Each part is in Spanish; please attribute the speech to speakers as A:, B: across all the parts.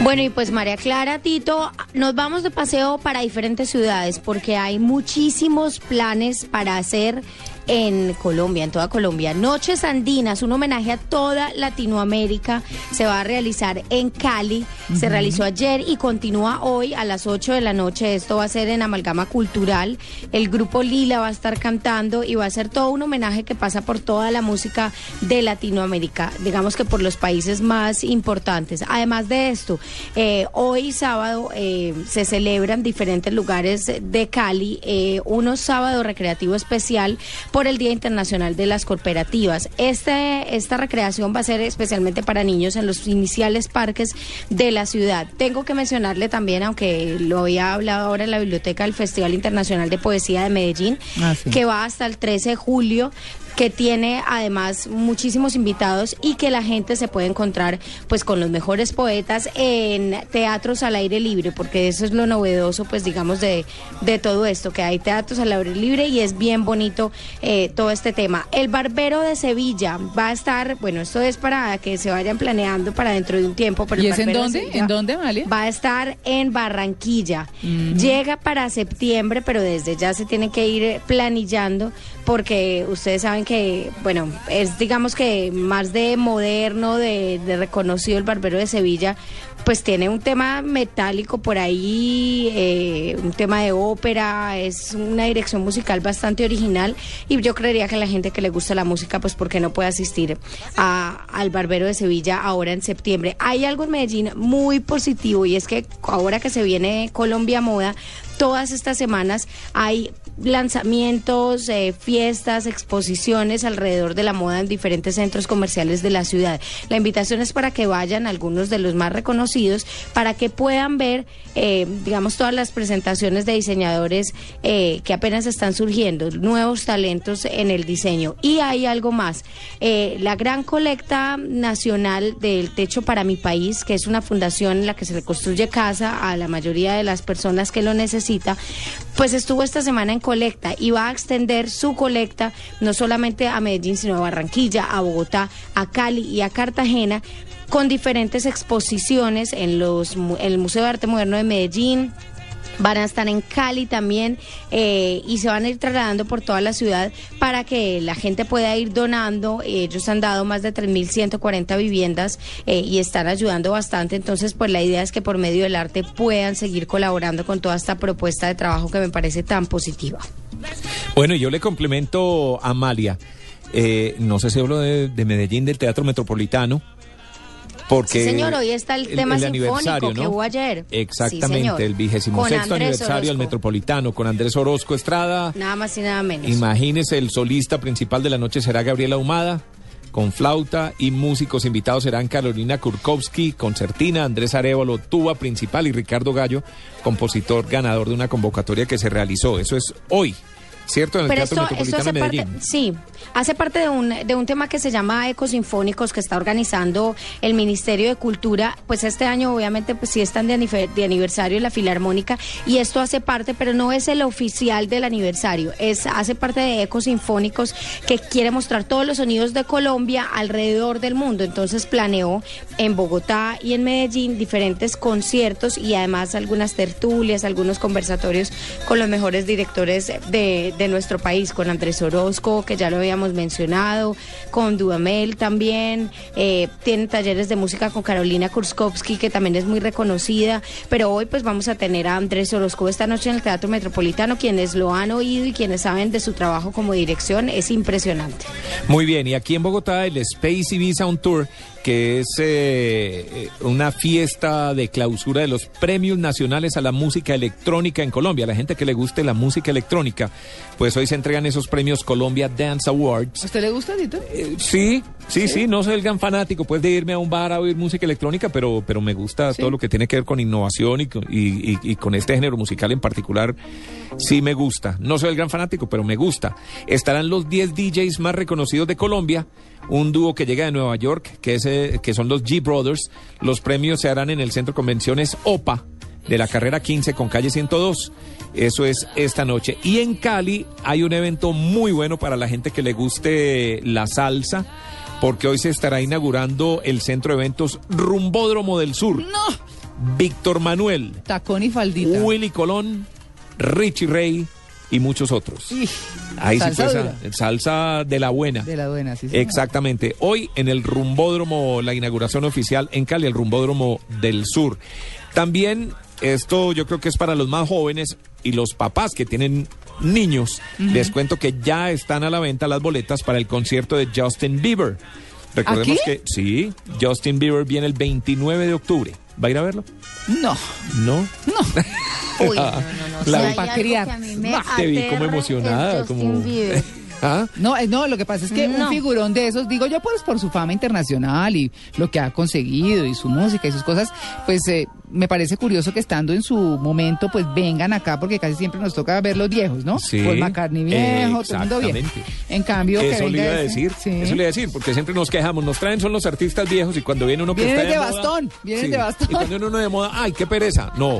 A: Bueno, y pues María Clara, Tito, nos vamos de paseo para diferentes ciudades porque hay muchísimos planes para hacer en Colombia, en toda Colombia. Noches Andinas, un homenaje a toda Latinoamérica, se va a realizar en Cali, se realizó ayer y continúa hoy a las 8 de la noche. Esto va a ser en Amalgama Cultural. El grupo Lila va a estar cantando y va a ser todo un homenaje que pasa por toda la música de Latinoamérica, digamos que por los países más importantes. Además de esto, eh, hoy sábado eh, se celebran diferentes lugares de Cali, eh, uno sábado recreativo especial por el Día Internacional de las Cooperativas. Este, esta recreación va a ser especialmente para niños en los iniciales parques de la ciudad. Tengo que mencionarle también, aunque lo había hablado ahora en la biblioteca del Festival Internacional de Poesía de Medellín,
B: Ah, sí.
A: que va hasta el 13 de julio que tiene además muchísimos invitados y que la gente se puede encontrar pues con los mejores poetas en teatros al aire libre, porque eso es lo novedoso pues digamos de, de todo esto, que hay teatros al aire libre y es bien bonito eh, todo este tema. El Barbero de Sevilla va a estar, bueno, esto es para que se vayan planeando para dentro de un tiempo. Pero
B: ¿Y
A: el
B: es en dónde? ¿En dónde, Amalia?
A: Va a estar en Barranquilla. Llega para septiembre, pero desde ya se tiene que ir planillando porque ustedes saben que, bueno, es digamos que más de moderno, de, reconocido el Barbero de Sevilla, pues tiene un tema metálico por ahí, eh, un tema de ópera, es una dirección musical bastante original y yo creería que la gente que le gusta la música, pues porque no puede asistir a- al Barbero de Sevilla ahora en septiembre. Hay algo en Medellín muy positivo y es que ahora que se viene Colombia Moda, todas estas semanas hay lanzamientos, eh, fiestas, exposiciones alrededor de la moda en diferentes centros comerciales de la ciudad. La invitación es para que vayan algunos de los más reconocidos, para que puedan ver, eh, digamos, todas las presentaciones de diseñadores eh, que apenas están surgiendo, nuevos talentos en el diseño. Y hay algo más, la gran colecta nacional del Techo para mi país, que es una fundación en la que se le construye casa a la mayoría de las personas que lo necesita, pues estuvo esta semana en colecta y va a extender su colecta no solamente a Medellín, sino a Barranquilla, a Bogotá, a Cali y a Cartagena con diferentes exposiciones en los en el Museo de Arte Moderno de Medellín, Van a estar en Cali también eh, y se van a ir trasladando por toda la ciudad para que la gente pueda ir donando. Ellos han dado más de 3.140 viviendas eh, y están ayudando bastante. Entonces, pues la idea es que por medio del arte puedan seguir colaborando con toda esta propuesta de trabajo que me parece tan positiva.
C: Bueno, yo le complemento a Amalia. Eh, no sé si hablo de, de Medellín, del Teatro Metropolitano. Porque
A: Sí, señor, hoy está el tema sinfónico
C: aniversario,
A: que hubo ayer.
C: Exactamente, el vigésimo sexto aniversario del. Metropolitano con Andrés Orozco Estrada.
A: Nada más y nada menos.
C: Imagínese, el solista principal de la noche será Gabriela Humada, con flauta, y músicos invitados serán Carolina Kurkowski, concertina, Andrés Arevalo, tuba principal, y Ricardo Gallo, compositor ganador de una convocatoria que se realizó. Eso es hoy, ¿cierto? En el
A: Pero
C: Teatro
A: esto, esto hace
C: de
A: parte, sí, hace parte de un, de un tema que se llama Ecosinfónicos que está organizando el Ministerio de Cultura. Pues este año obviamente pues sí están de, de aniversario la Filarmónica y esto hace parte, pero no es el oficial del aniversario, es hace parte de Ecosinfónicos que quiere mostrar todos los sonidos de Colombia alrededor del mundo. Entonces planeó en Bogotá y en Medellín diferentes conciertos y además algunas tertulias, algunos conversatorios con los mejores directores de, de nuestro país, con Andrés Orozco, que ya lo habíamos mencionado, con Dudamel también, eh, tienen talleres de música con Carolina Kurskowski, que también es muy reconocida, pero hoy pues vamos a tener a Andrés Orozco esta noche en el Teatro Metropolitano, quienes lo han oído y quienes saben de su trabajo como dirección, es impresionante.
C: Muy bien, y aquí en Bogotá el Space Ibiza on Tour que es eh, eh, una fiesta de clausura de los premios nacionales a la música electrónica en Colombia. La gente que le guste la música electrónica, pues hoy se entregan esos premios Colombia Dance Awards.
B: ¿A usted le gusta, Tito?
C: Eh, sí, sí, sí, no soy el gran fanático pues de irme a un bar a oír música electrónica, pero, pero me gusta todo lo que tiene que ver con innovación y, con- y- y- y con este género musical en particular. Sí me gusta. No soy el gran fanático, pero me gusta. Estarán los 10 DJs más reconocidos de Colombia, un dúo que llega de Nueva York, que, es, eh, que son los G Brothers. Los premios se harán en el Centro de Convenciones OPA de la carrera 15 con calle 102. Eso es esta noche. Y en Cali hay un evento muy bueno para la gente que le guste la salsa, porque hoy se estará inaugurando el centro de eventos Rumbódromo del Sur.
B: No,
C: Víctor Manuel,
B: tacón y faldita.
C: Willy Colón, Richie Ray y muchos otros. Ahí sí
B: salsa
C: ah, salsa de la buena.
B: De la buena, sí.
C: Exactamente. Hoy en el Rumbódromo, la inauguración oficial en Cali, el Rumbódromo del Sur. También esto yo creo que es para los más jóvenes y los papás que tienen niños. Les cuento que ya están a la venta las boletas para el concierto de Justin Bieber. Recordemos
B: ¿Aquí?
C: que sí, Justin Bieber viene el 29 de octubre. ¿Va a ir a verlo?
B: No,
C: No.
A: Uy, no, no, no.
C: La-
A: Si hay
B: Pa'
A: algo
B: criar.
C: Te vi como emocionada, como... ¿Ah?
B: no, eh, no, lo que pasa es que un figurón de esos, digo yo, pues por su fama internacional y lo que ha conseguido y su música y sus cosas, pues eh, me parece curioso que estando en su momento, pues vengan acá, porque casi siempre nos toca ver los viejos, ¿no?
C: Sí,
B: Paul McCartney viejo, todo el mundo viejo.
C: exactamente.
B: En cambio, que
C: Eso le
B: venga
C: iba a
B: ese-
C: decir,
B: sí.
C: eso le iba a decir, porque siempre nos quejamos, nos traen son los artistas viejos y cuando viene uno que
B: Vienen
C: está de,
B: de
C: moda,
B: bastón, vienen de bastón.
C: Y cuando viene uno de moda, ay, qué pereza. No,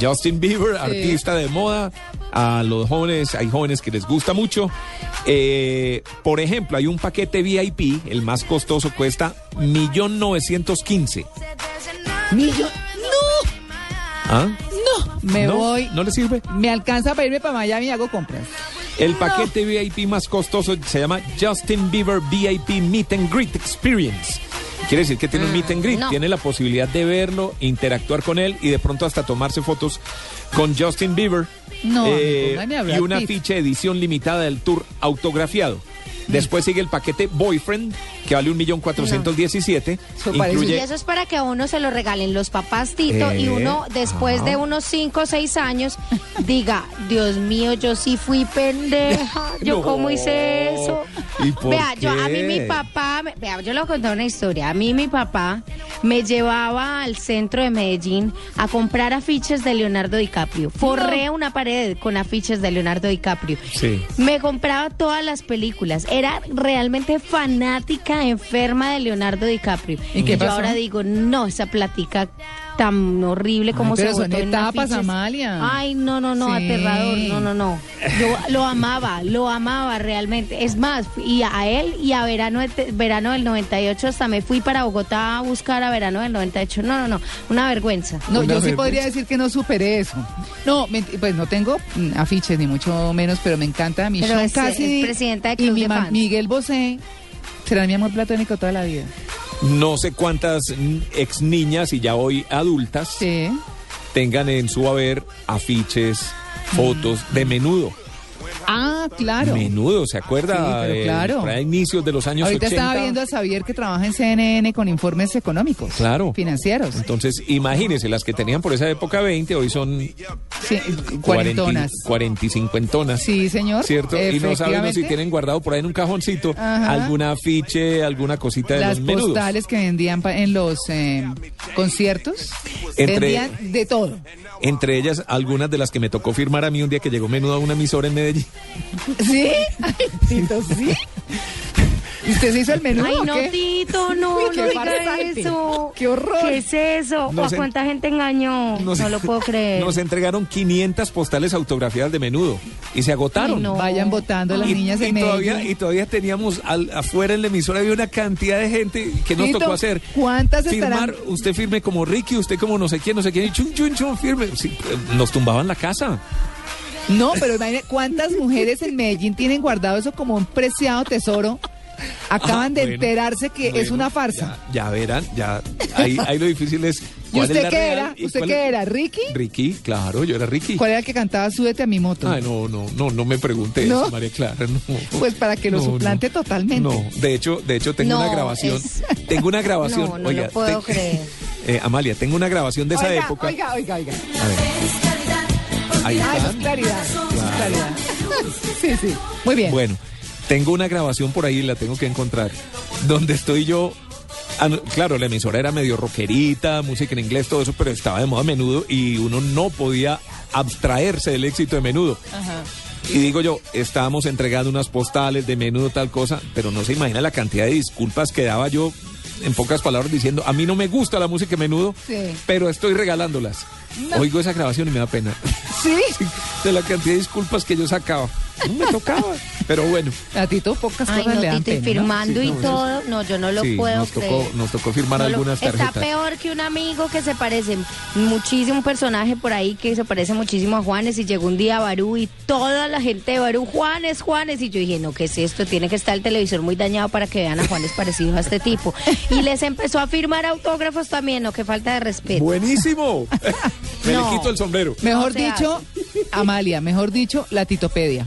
C: Justin Bieber, artista de moda, a los jóvenes, hay jóvenes que les gusta mucho. Eh, por ejemplo, hay un paquete VIP, el más costoso cuesta millón novecientos quince.
B: Millo-
C: ¿Ah?
B: No, me
C: ¿No?
B: voy.
C: ¿No le sirve?
B: Me alcanza para irme para Miami y hago compras.
C: El paquete VIP más costoso se llama Justin Bieber VIP Meet and Greet Experience. Quiere decir que tiene un meet and greet,
A: no.
C: tiene la posibilidad de verlo, interactuar con él y de pronto hasta tomarse fotos con Justin Bieber.
B: No, me pongan a Brad
C: y una ficha edición limitada del tour autografiado. Después sigue el paquete Boyfriend, que vale un millón cuatrocientos diecisiete.
B: Eso parece-
A: Y
C: Incluye
A: eso es para que a uno se lo regalen los papás Tito y
C: Eh,
A: uno después de unos 5 o 6 años diga, Dios mío, yo sí fui pendeja, yo
C: No.
A: cómo hice eso.
C: ¿Y por
A: Vea, yo a mí mi papá, me- vea, yo le voy a contar una historia. A mí mi papá me llevaba al centro de Medellín a comprar afiches de Leonardo DiCaprio. Forré una pared con afiches de Leonardo DiCaprio.
C: Sí.
A: Me compraba todas las películas. Era realmente fanática, enferma de Leonardo DiCaprio.
B: ¿Y qué
A: yo
B: pasó?
A: ahora digo, no, esa platica tan horrible como
B: Ay,
A: se
B: pero son
A: botó en
B: etapas,
A: afiches.
B: Amalia.
A: Ay, no, no, no,
B: Sí.
A: aterrador. No, no, no. Yo lo amaba, lo amaba realmente. Es más, y a él y a verano, verano del 98 hasta me fui para Bogotá a buscar a verano del 98. No, no, no, una vergüenza.
B: No,
C: Una
B: yo sí podría decir que no superé eso. No, me- pues no tengo mm, afiches ni mucho menos, pero me encanta mi
A: Pero es-
B: Cassidy
A: es presidenta de
B: y
A: Club
B: mi
A: de
B: ma-
A: Fans.
B: Miguel Bosé será mi amor platónico toda la vida.
C: No sé cuántas mm, ex niñas y ya hoy adultas
B: Sí.
C: tengan en su haber afiches, fotos de menudo.
B: Ah, claro.
C: Menudo, ¿se acuerda?
B: Sí, pero claro.
C: para inicios de los años
B: Ahorita
C: 80.
B: estaba viendo a Xavier que trabaja en CNN con informes económicos.
C: Claro.
B: Financieros.
C: Entonces, imagínense, las que tenían por esa época 20, hoy son
B: Sí,
C: 40,
B: cuarentonas.
C: 40 y 50.
B: Sí, señor.
C: ¿Cierto? Y no sabemos si tienen guardado por ahí en un cajoncito
B: Ajá.
C: algún afiche, alguna cosita de
B: Las
C: los menudos.
B: postales que vendían en los eh, conciertos.
C: Entre-
B: Vendían de todo.
C: Entre ellas, algunas de las que me tocó firmar a mí un día que llegó menudo a una emisora en Medellín.
B: ¿Sí? Ay, Tito, sí. ¿Y usted se hizo el menú
A: Ay, no,
B: qué?
A: Tito, no,
B: Uy, qué
A: no diga eso.
B: Qué horror.
A: ¿Qué es eso?
C: No
A: ¿O a cuánta gente engañó? No,
C: Nos-
A: lo puedo creer.
C: Nos entregaron 500 postales autografiadas de menudo y se agotaron.
A: Ay, no.
B: Vayan votando las
C: Y,
B: niñas
C: y
B: en
C: todavía, y todavía teníamos al- afuera en la emisora había una cantidad de gente que nos
B: Tito,
C: tocó hacer.
B: ¿cuántas
C: Firmar,
B: estarán?
C: usted firme como Ricky, usted como no sé quién, no sé quién, y chun, chun, chun, firme. Sí, nos tumbaban la casa.
B: No, pero imagínate, ¿cuántas mujeres en Medellín tienen guardado eso como un preciado tesoro Acaban
C: Ah,
B: de
C: bueno,
B: enterarse que es una farsa.
C: Ya, ya verán, ya. Ahí, ahí lo difícil es.
B: ¿Y
C: ¿cuál es
B: usted
C: la
B: qué
C: real
B: era?
C: y
B: ¿Usted qué era? ¿Ricky?
C: Ricky, claro, yo era Ricky.
B: ¿Cuál era el que cantaba Súbete a mi moto?
C: Ay, no, no, no, no me pregunte
B: ¿No?
C: eso, María Clara, no.
B: Pues para que lo
C: No,
B: suplante
C: no.
B: totalmente.
C: No, de hecho, de hecho tengo
A: No,
C: una grabación.
A: es-
C: Tengo una grabación.
A: No, no
C: oiga,
A: lo puedo
C: te-
A: creer.
C: Eh, Amalia, tengo una grabación de esa época.
B: oiga, oiga, oiga.
C: A ver. Ahí
B: Ah, eso es claridad. eso es claridad. Sí, sí. Muy bien.
C: Bueno, tengo una grabación por ahí, la tengo que encontrar, donde estoy yo. ah, Claro, la emisora era medio rockerita, música en inglés, todo eso, pero estaba de moda menudo y uno no podía abstraerse del éxito de menudo. Y digo yo, estábamos entregando unas postales de menudo, tal cosa, pero no se imagina la cantidad de disculpas que daba yo, en pocas palabras, diciendo, a mí no me gusta la música menudo,
B: Sí.
C: pero estoy regalándolas. Oigo esa grabación y me da pena.
B: Sí.
C: de la cantidad de disculpas que yo sacaba. No me tocaba, pero bueno.
B: A Tito pocas
A: Ay,
B: cosas
A: no,
B: le dan
A: Tito, y firmando
C: Sí,
A: y
C: no,
A: todo. No, yo no lo
C: sí,
A: puedo
C: nos tocó,
A: creer.
C: nos tocó firmar
A: No lo-
C: algunas tarjetas.
A: Está peor que un amigo que se parece muchísimo, un personaje por ahí que se parece muchísimo a Juanes y llegó un día a Barú y toda la gente de Barú, Juanes, Juanes, y yo dije, no, ¿qué es esto? Tiene que estar el televisor muy dañado para que vean a Juanes parecido a este tipo. Y les empezó a firmar autógrafos también, no, qué falta de respeto.
C: Buenísimo. me
A: No.
C: le quito el sombrero.
B: Mejor dicho, Amalia, mejor dicho, la titopedia.